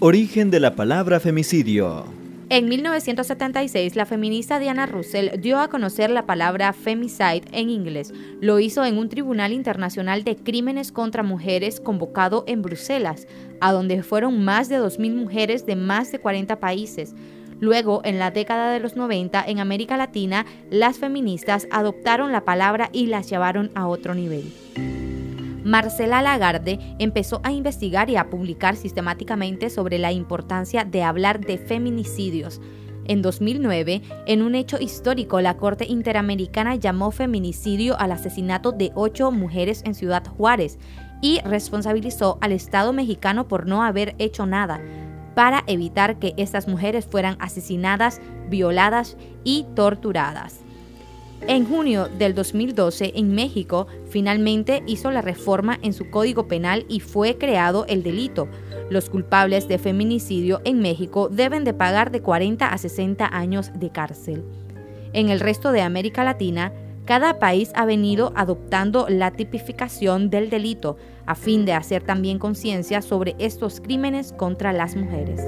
Origen de la palabra femicidio. En 1976, la feminista Diana Russell dio a conocer la palabra femicide en inglés. Lo hizo en un tribunal internacional de crímenes contra mujeres convocado en Bruselas, a donde fueron más de 2.000 mujeres de más de 40 países. Luego, en la década de los 90, en América Latina, las feministas adoptaron la palabra y las llevaron a otro nivel. Marcela Lagarde empezó a investigar y a publicar sistemáticamente sobre la importancia de hablar de feminicidios. En 2009, en un hecho histórico, la Corte Interamericana llamó feminicidio al asesinato de ocho mujeres en Ciudad Juárez y responsabilizó al Estado mexicano por no haber hecho nada para evitar que estas mujeres fueran asesinadas, violadas y torturadas. En junio del 2012, en México, finalmente hizo la reforma en su código penal y fue creado el delito. Los culpables de feminicidio en México deben de pagar de 40 a 60 años de cárcel. En el resto de América Latina, cada país ha venido adoptando la tipificación del delito a fin de hacer también conciencia sobre estos crímenes contra las mujeres.